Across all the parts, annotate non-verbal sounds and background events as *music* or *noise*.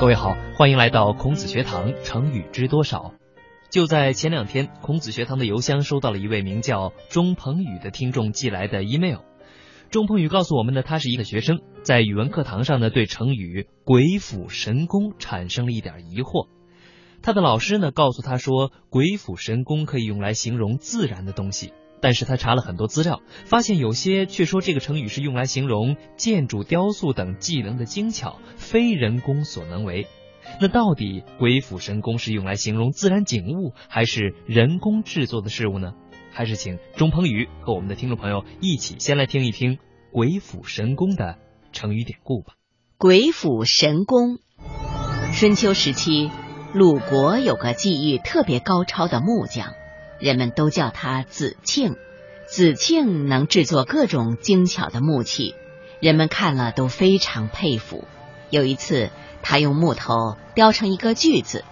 各位好，欢迎来到孔子学堂，成语知多少？就在前两天，孔子学堂的邮箱收到了一位名叫钟鹏宇的听众寄来的 email。钟鹏宇告诉我们呢，他是一个学生，在语文课堂上呢，对成语“鬼斧神工”产生了一点疑惑。他的老师呢，告诉他说，“鬼斧神工”可以用来形容自然的东西。但是他查了很多资料，发现有些却说这个成语是用来形容建筑、雕塑等技能的精巧，非人工所能为。那到底鬼斧神工是用来形容自然景物，还是人工制作的事物呢？还是请钟鹏宇和我们的听众朋友一起先来听一听鬼斧神工的成语典故吧。鬼斧神工，春秋时期，鲁国有个技艺特别高超的木匠。人们都叫他子庆，子庆能制作各种精巧的木器，人们看了都非常佩服。有一次，他用木头雕成一个锯子，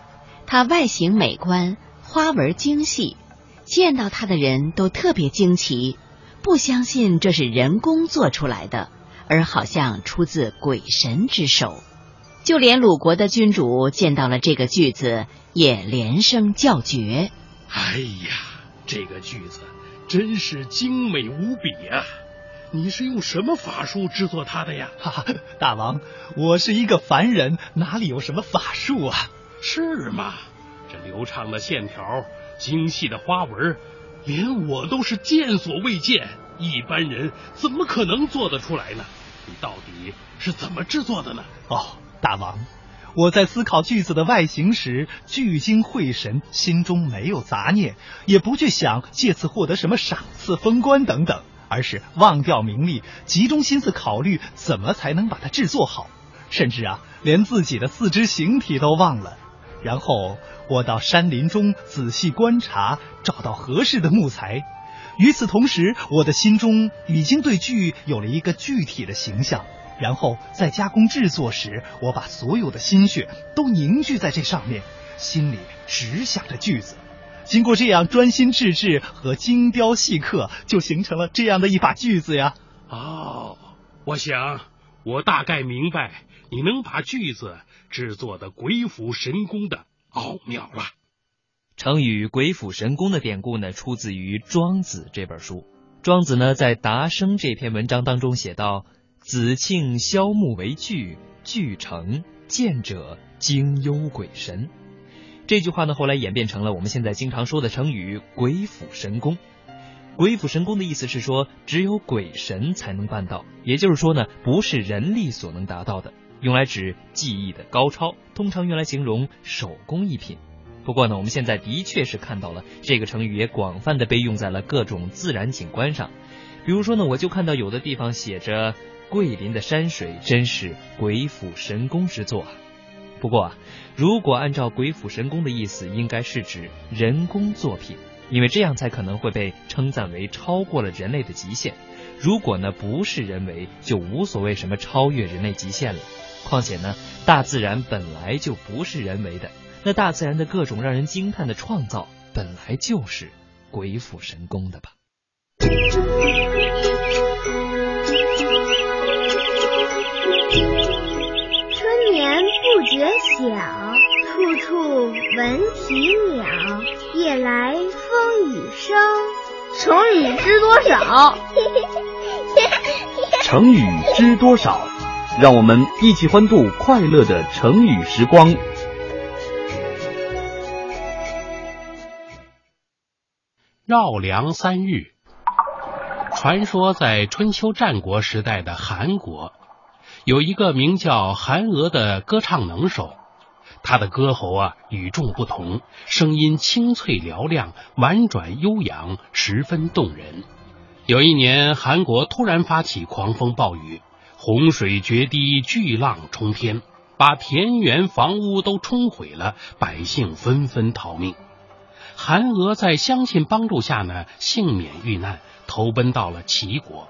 它外形美观，花纹精细，见到它的人都特别惊奇，不相信这是人工做出来的，而好像出自鬼神之手。就连鲁国的君主见到了这个锯子，也连声叫绝。哎呀，这个句子真是精美无比啊！你是用什么法术制作它的呀？哈 *laughs* 哈，大王，我是一个凡人，哪里有什么法术啊？是吗？这流畅的线条，精细的花纹，连我都是见所未见，一般人怎么可能做得出来呢？你到底是怎么制作的呢？哦，大王。我在思考句子的外形时，聚精会神，心中没有杂念，也不去想借此获得什么赏赐、封官等等，而是忘掉名利，集中心思考虑怎么才能把它制作好，甚至啊，连自己的四肢形体都忘了。然后我到山林中仔细观察，找到合适的木材。与此同时，我的心中已经对锯有了一个具体的形象。然后在加工制作时，我把所有的心血都凝聚在这上面，心里只想着锯子。经过这样专心致志和精雕细刻，就形成了这样的一把锯子呀。哦，我想我大概明白你能把锯子制作的鬼斧神工的奥妙了。成语“鬼斧神工”的典故呢，出自于《庄子》这本书。庄子呢，在《达生》这篇文章当中写道。子庆削木为锯，锯成，见者惊忧鬼神。这句话呢，后来演变成了我们现在经常说的成语“鬼斧神工”。鬼斧神工的意思是说，只有鬼神才能办到，也就是说呢，不是人力所能达到的，用来指技艺的高超，通常用来形容手工艺品。不过呢，我们现在的确是看到了这个成语也广泛的被用在了各种自然景观上，比如说呢，我就看到有的地方写着。桂林的山水真是鬼斧神工之作啊！不过啊，如果按照鬼斧神工的意思，应该是指人工作品，因为这样才可能会被称赞为超过了人类的极限。如果呢不是人为，就无所谓什么超越人类极限了。况且呢，大自然本来就不是人为的，那大自然的各种让人惊叹的创造，本来就是鬼斧神工的吧。觉晓，处处闻啼鸟，夜来风雨声。成语知多少？*laughs* 成语知多少？让我们一起欢度快乐的成语时光。绕梁三日。传说在春秋战国时代的韩国。有一个名叫韩娥的歌唱能手，他的歌喉啊与众不同，声音清脆嘹亮，婉转悠扬，十分动人。有一年，韩国突然发起狂风暴雨，洪水决堤，巨浪冲天，把田园房屋都冲毁了，百姓纷纷逃命。韩娥在乡亲帮助下呢，幸免遇难，投奔到了齐国。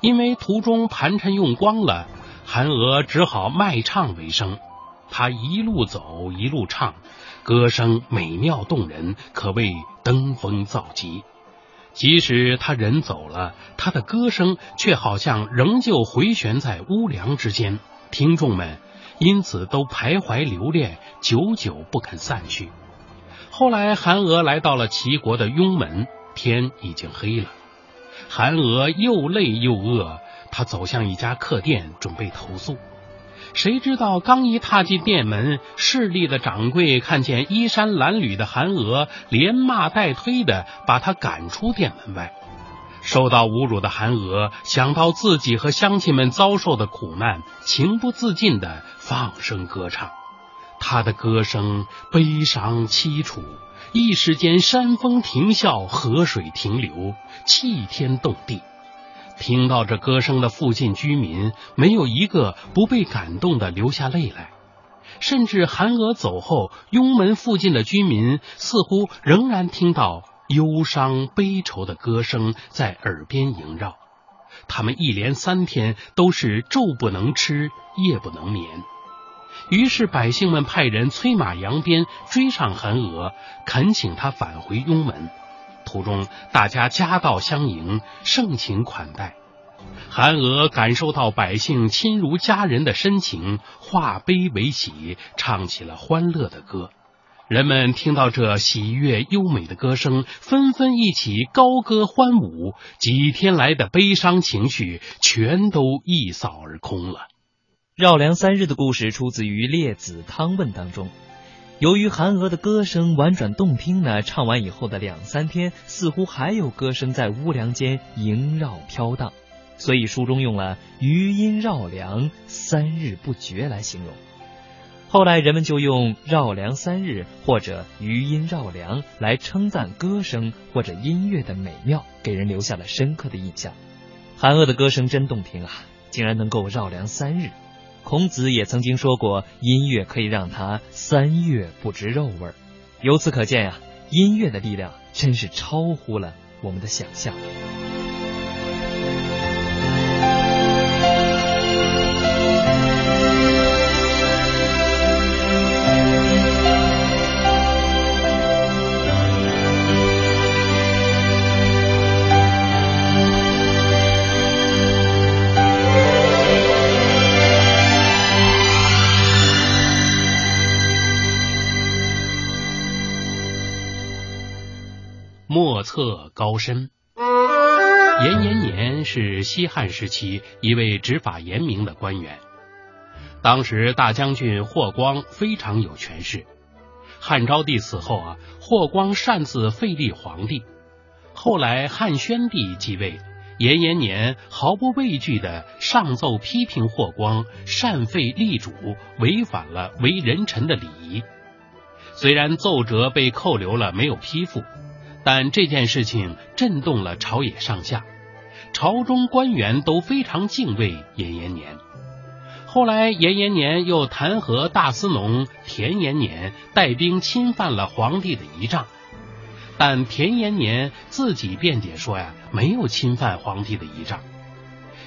因为途中盘缠用光了。韩娥只好卖唱为生，她一路走一路唱，歌声美妙动人，可谓登峰造极。即使他人走了，他的歌声却好像仍旧回旋在屋梁之间，听众们因此都徘徊留恋，久久不肯散去。后来，韩娥来到了齐国的雍门，天已经黑了。韩娥又累又饿，他走向一家客店，准备投宿。谁知道刚一踏进店门，势力的掌柜看见衣衫褴褛的韩娥，连骂带推的把他赶出店门外。受到侮辱的韩娥想到自己和乡亲们遭受的苦难，情不自禁的放声歌唱。他的歌声悲伤凄楚，一时间山峰停笑，河水停流，泣天动地。听到这歌声的附近居民，没有一个不被感动的流下泪来。甚至韩娥走后，雍门附近的居民似乎仍然听到忧伤悲愁的歌声在耳边萦绕。他们一连三天都是昼不能吃，夜不能眠。于是百姓们派人催马扬鞭追上韩娥，恳请他返回雍门。途中，大家夹道相迎，盛情款待。韩娥感受到百姓亲如家人的深情，化悲为喜，唱起了欢乐的歌。人们听到这喜悦优美的歌声，纷纷一起高歌欢舞，几天来的悲伤情绪全都一扫而空了。绕梁三日的故事出自于《列子汤问》当中。由于韩娥的歌声婉转动听呢，唱完以后的两三天，似乎还有歌声在屋梁间萦绕飘荡，所以书中用了“余音绕梁三日不绝”来形容。后来人们就用“绕梁三日”或者“余音绕梁”来称赞歌声或者音乐的美妙，给人留下了深刻的印象。韩娥的歌声真动听啊，竟然能够绕梁三日。孔子也曾经说过，音乐可以让他三月不知肉味。由此可见呀，音乐的力量真是超乎了我们的想象。莫测高深。严延年是西汉时期一位执法严明的官员，当时大将军霍光非常有权势。汉昭帝死后啊，霍光擅自废立皇帝。后来汉宣帝继位，严延年毫不畏惧的上奏批评霍光擅废立主，违反了为人臣的礼仪。虽然奏折被扣留了，没有批复。但这件事情震动了朝野上下，朝中官员都非常敬畏严延年。后来，严延年又弹劾大司农田延年带兵侵犯了皇帝的仪仗，但田延年自己辩解说呀，没有侵犯皇帝的仪仗。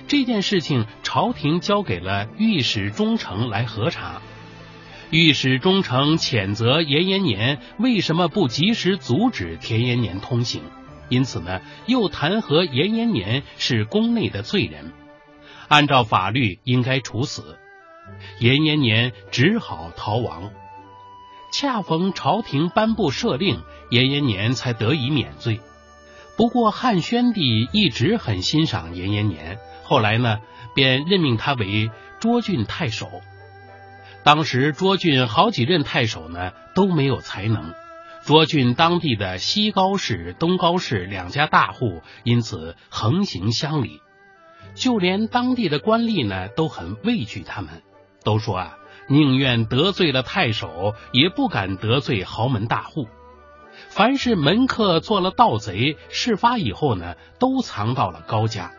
这件事情，朝廷交给了御史中丞来核查。御史中丞谴责严延年为什么不及时阻止田延年通行，因此呢，又弹劾严延年是宫内的罪人，按照法律应该处死。严延年只好逃亡。恰逢朝廷颁布赦令，严延年才得以免罪。不过汉宣帝一直很欣赏严延年，后来呢，便任命他为涿郡太守。当时涿郡好几任太守呢都没有才能，涿郡当地的西高氏、东高氏两家大户因此横行乡里，就连当地的官吏呢都很畏惧他们，都说啊宁愿得罪了太守，也不敢得罪豪门大户。凡是门客做了盗贼，事发以后呢都藏到了高家，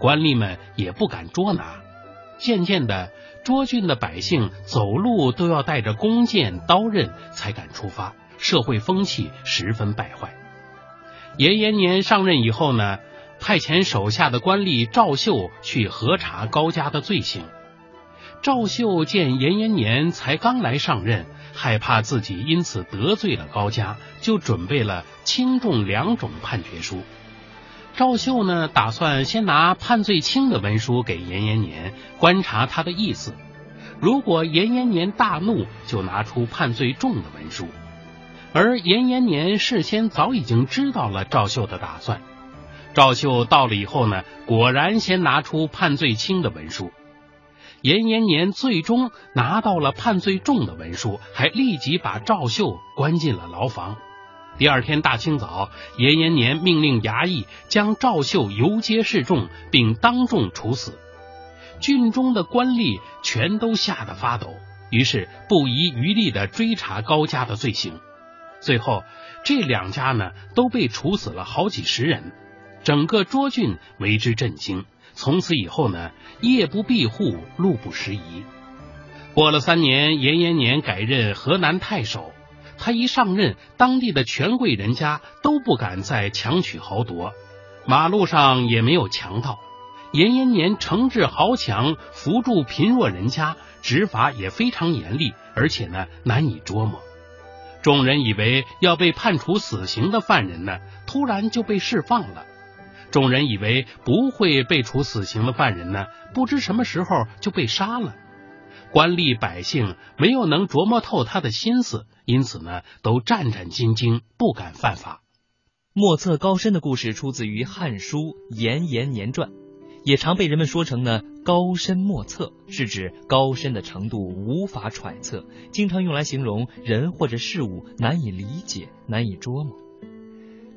官吏们也不敢捉拿，渐渐的。涿郡的百姓走路都要带着弓箭、刀刃才敢出发，社会风气十分败坏。严延年上任以后呢，派遣手下的官吏赵秀去核查高家的罪行。赵秀见严延年才刚来上任，害怕自己因此得罪了高家，就准备了轻重两种判决书。赵秀呢，打算先拿判罪轻的文书给严延年，观察他的意思。如果严延年大怒，就拿出判罪重的文书。而严延年事先早已经知道了赵秀的打算。赵秀到了以后呢，果然先拿出判罪轻的文书。严延年最终拿到了判罪重的文书，还立即把赵秀关进了牢房。第二天大清早，严延年命令衙役将赵秀游街示众，并当众处死。郡中的官吏全都吓得发抖，于是不遗余力的追查高家的罪行。最后，这两家呢都被处死了好几十人，整个涿郡为之震惊。从此以后呢，夜不闭户，路不拾遗。过了三年，严延年改任河南太守。他一上任，当地的权贵人家都不敢再强取豪夺，马路上也没有强盗。严延年惩治豪强，扶助贫弱人家，执法也非常严厉，而且呢难以捉摸。众人以为要被判处死刑的犯人呢，突然就被释放了；众人以为不会被处死刑的犯人呢，不知什么时候就被杀了。官吏百姓没有能琢磨透他的心思，因此呢，都战战兢兢，不敢犯法。莫测高深的故事出自于《汉书·严延年传》，也常被人们说成呢“高深莫测”，是指高深的程度无法揣测，经常用来形容人或者事物难以理解、难以捉摸。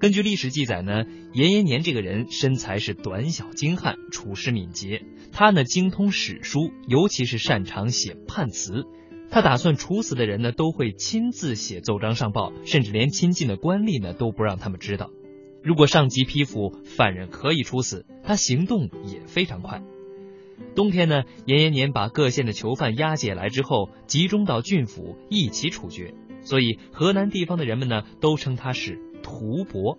根据历史记载呢，严延年这个人身材是短小精悍，处事敏捷。他呢精通史书，尤其是擅长写判词。他打算处死的人呢，都会亲自写奏章上报，甚至连亲近的官吏呢都不让他们知道。如果上级批复犯人可以处死，他行动也非常快。冬天呢，严延年把各县的囚犯押解来之后，集中到郡府一起处决，所以河南地方的人们呢都称他是。屠伯，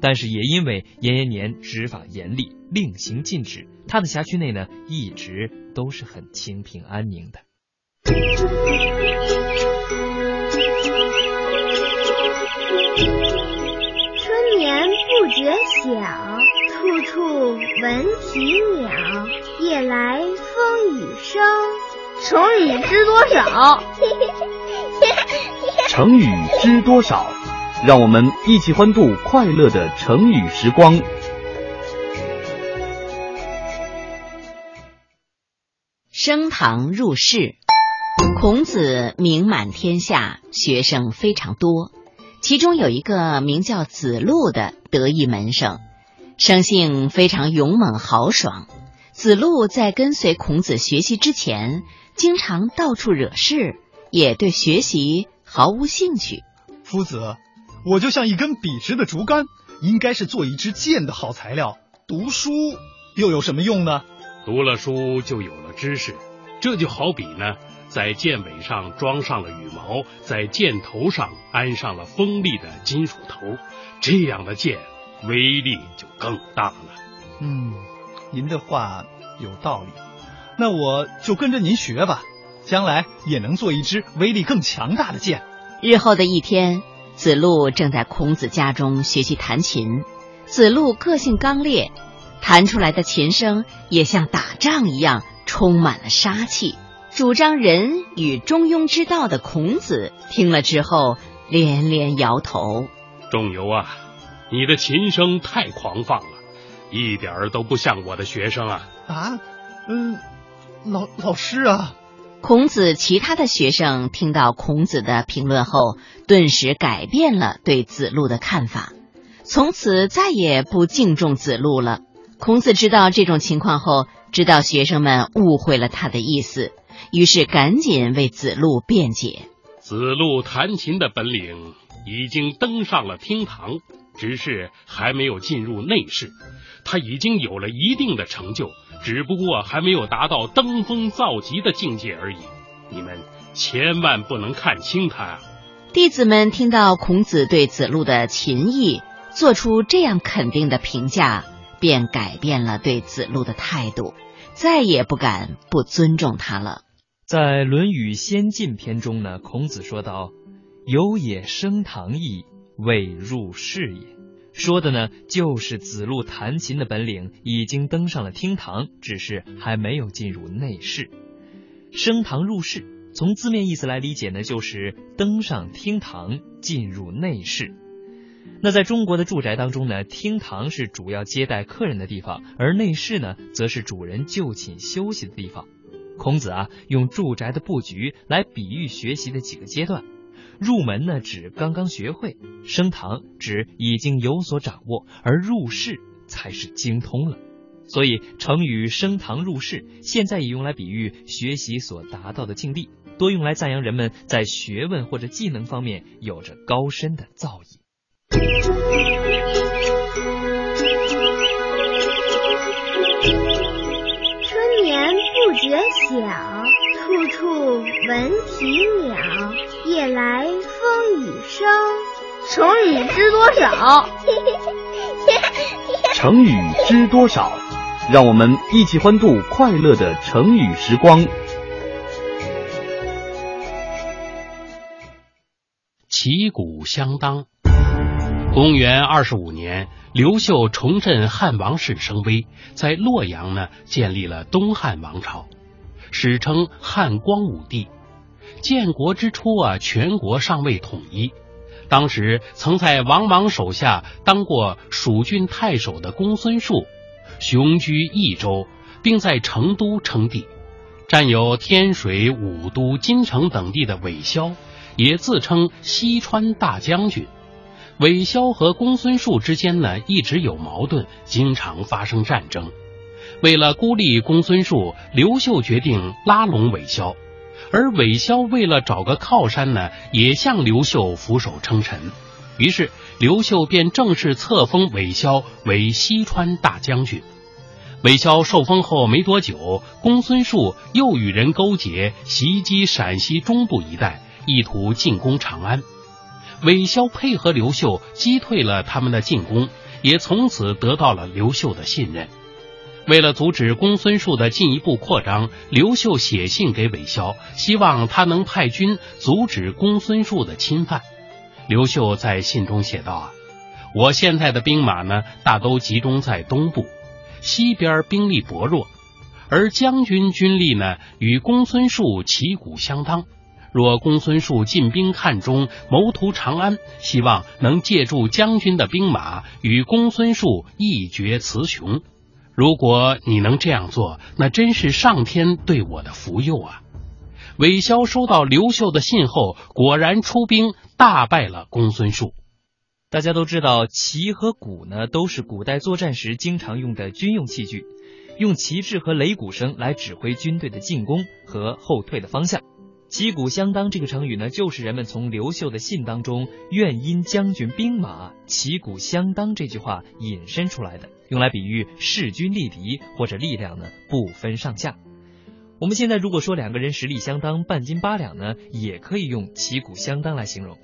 但是也因为严延年执法严厉，令行禁止，他的辖区内呢一直都是很清平安宁的。春眠不觉晓，处处闻啼鸟。夜来风雨声，成语知多少？成语知多少？让我们一起欢度快乐的成语时光。升堂入室，孔子名满天下，学生非常多。其中有一个名叫子路的得意门生，生性非常勇猛豪爽。子路在跟随孔子学习之前，经常到处惹事，也对学习毫无兴趣。夫子。我就像一根笔直的竹竿，应该是做一支箭的好材料。读书又有什么用呢？读了书就有了知识，这就好比呢，在箭尾上装上了羽毛，在箭头上安上了锋利的金属头，这样的箭威力就更大了。嗯，您的话有道理，那我就跟着您学吧，将来也能做一支威力更强大的箭。日后的一天。子路正在孔子家中学习弹琴。子路个性刚烈，弹出来的琴声也像打仗一样，充满了杀气。主张仁与中庸之道的孔子听了之后，连连摇头：“仲由啊，你的琴声太狂放了，一点儿都不像我的学生啊！”啊，嗯，老老师啊。孔子其他的学生听到孔子的评论后，顿时改变了对子路的看法，从此再也不敬重子路了。孔子知道这种情况后，知道学生们误会了他的意思，于是赶紧为子路辩解：子路弹琴的本领已经登上了厅堂，只是还没有进入内室，他已经有了一定的成就。只不过还没有达到登峰造极的境界而已，你们千万不能看轻他。弟子们听到孔子对子路的琴艺做出这样肯定的评价，便改变了对子路的态度，再也不敢不尊重他了。在《论语先进篇》中呢，孔子说道：“有也升堂矣，未入室也。”说的呢，就是子路弹琴的本领已经登上了厅堂，只是还没有进入内室。升堂入室，从字面意思来理解呢，就是登上厅堂，进入内室。那在中国的住宅当中呢，厅堂是主要接待客人的地方，而内室呢，则是主人就寝休息的地方。孔子啊，用住宅的布局来比喻学习的几个阶段。入门呢，指刚刚学会；升堂指已经有所掌握；而入室才是精通了。所以成语“升堂入室”现在也用来比喻学习所达到的境地，多用来赞扬人们在学问或者技能方面有着高深的造诣。春眠不觉晓，处处闻啼鸟。夜来风雨声。成语知多少？*laughs* 成语知多少？让我们一起欢度快乐的成语时光。旗鼓相当。公元二十五年，刘秀重振汉王室声威，在洛阳呢建立了东汉王朝，史称汉光武帝。建国之初啊，全国尚未统一。当时曾在王莽手下当过蜀郡太守的公孙述，雄居益州，并在成都称帝。占有天水、武都、金城等地的韦骁，也自称西川大将军。韦骁和公孙述之间呢，一直有矛盾，经常发生战争。为了孤立公孙述，刘秀决定拉拢韦骁，而韦骁为了找个靠山呢，也向刘秀俯首称臣。于是刘秀便正式册封韦骁为西川大将军。韦骁受封后没多久，公孙述又与人勾结，袭击陕西中部一带，意图进攻长安。韦骁配合刘秀击退了他们的进攻，也从此得到了刘秀的信任。为了阻止公孙述的进一步扩张，刘秀写信给韦骁，希望他能派军阻止公孙述的侵犯。刘秀在信中写道：“啊，我现在的兵马呢，大都集中在东部，西边兵力薄弱，而将军军力呢，与公孙述旗鼓相当。”若公孙述进兵汉中，谋图长安，希望能借助将军的兵马与公孙述一决雌雄。如果你能这样做，那真是上天对我的福佑啊！韦骁收到刘秀的信后，果然出兵大败了公孙述。大家都知道，旗和鼓呢，都是古代作战时经常用的军用器具，用旗帜和擂鼓声来指挥军队的进攻和后退的方向。旗鼓相当这个成语呢，就是人们从刘秀的信当中“愿因将军兵马旗鼓相当”这句话引申出来的，用来比喻势均力敌或者力量呢不分上下。我们现在如果说两个人实力相当、半斤八两呢，也可以用旗鼓相当来形容。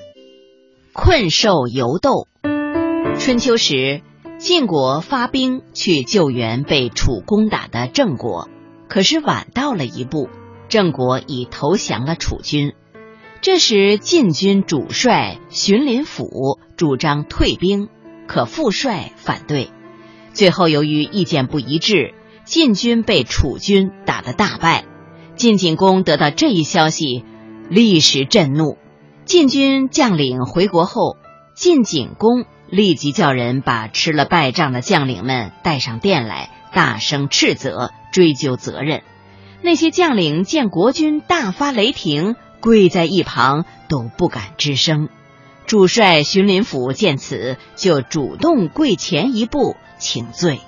困兽犹斗。春秋时，晋国发兵去救援被楚攻打的郑国，可是晚到了一步。郑国已投降了楚军，这时晋军主帅荀林甫主张退兵，可副帅反对。最后由于意见不一致，晋军被楚军打得大败。晋景公得到这一消息，立时震怒。晋军将领回国后，晋景公立即叫人把吃了败仗的将领们带上殿来，大声斥责，追究责任。那些将领见国君大发雷霆，跪在一旁都不敢吱声。主帅荀林甫见此，就主动跪前一步请罪：“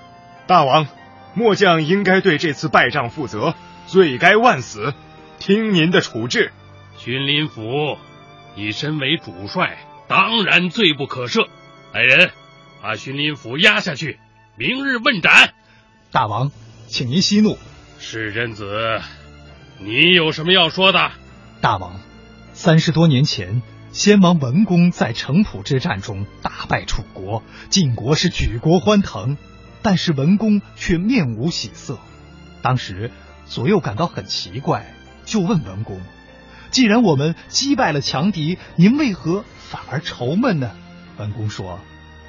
大王，末将应该对这次败仗负责，罪该万死，听您的处置。”荀林甫，你身为主帅，当然罪不可赦。来人，把荀林甫押下去，明日问斩。大王，请您息怒。世贞子，你有什么要说的？大王，三十多年前，先王文公在城濮之战中大败楚国，晋国是举国欢腾，但是文公却面无喜色。当时左右感到很奇怪，就问文公：“既然我们击败了强敌，您为何反而愁闷呢？”文公说：“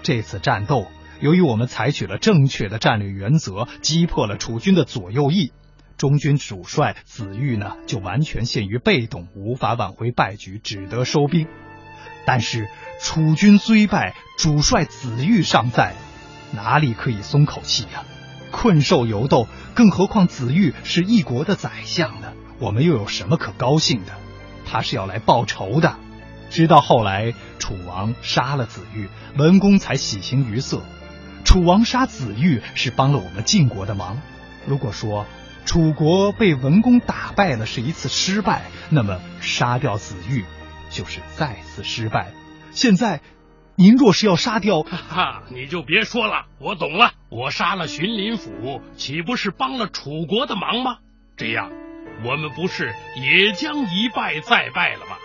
这次战斗。”由于我们采取了正确的战略原则，击破了楚军的左右翼，中军主帅子玉呢就完全陷于被动，无法挽回败局，只得收兵。但是楚军虽败，主帅子玉尚在，哪里可以松口气呀？困兽犹斗，更何况子玉是一国的宰相呢？我们又有什么可高兴的？他是要来报仇的。直到后来，楚王杀了子玉，文公才喜形于色。楚王杀子玉是帮了我们晋国的忙。如果说楚国被文公打败了是一次失败，那么杀掉子玉就是再次失败。现在，您若是要杀掉，哈哈，你就别说了，我懂了。我杀了荀林甫，岂不是帮了楚国的忙吗？这样，我们不是也将一败再败了吗？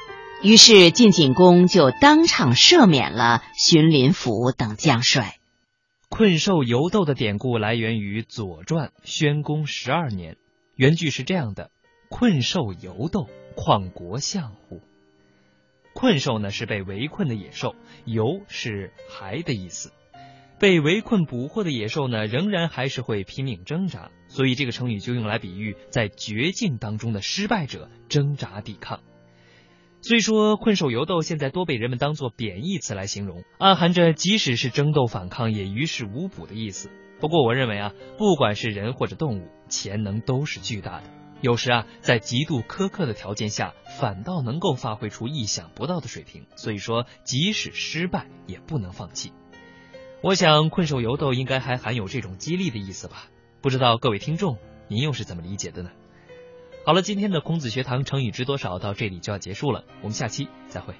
于是晋景公就当场赦免了荀林甫等将帅。困兽犹斗的典故来源于《左传》宣公十二年，原句是这样的：“困兽犹斗，况国相乎？”困兽呢是被围困的野兽，犹是还的意思。被围困捕获的野兽呢，仍然还是会拼命挣扎，所以这个成语就用来比喻在绝境当中的失败者挣扎抵抗。虽说困兽犹斗现在多被人们当作贬义词来形容，暗含着即使是争斗反抗也于事无补的意思。不过我认为啊，不管是人或者动物，潜能都是巨大的。有时啊，在极度苛刻的条件下，反倒能够发挥出意想不到的水平。所以说，即使失败，也不能放弃。我想困兽犹斗应该还含有这种激励的意思吧？不知道各位听众，您又是怎么理解的呢？好了，今天的孔子学堂成语知多少到这里就要结束了，我们下期再会。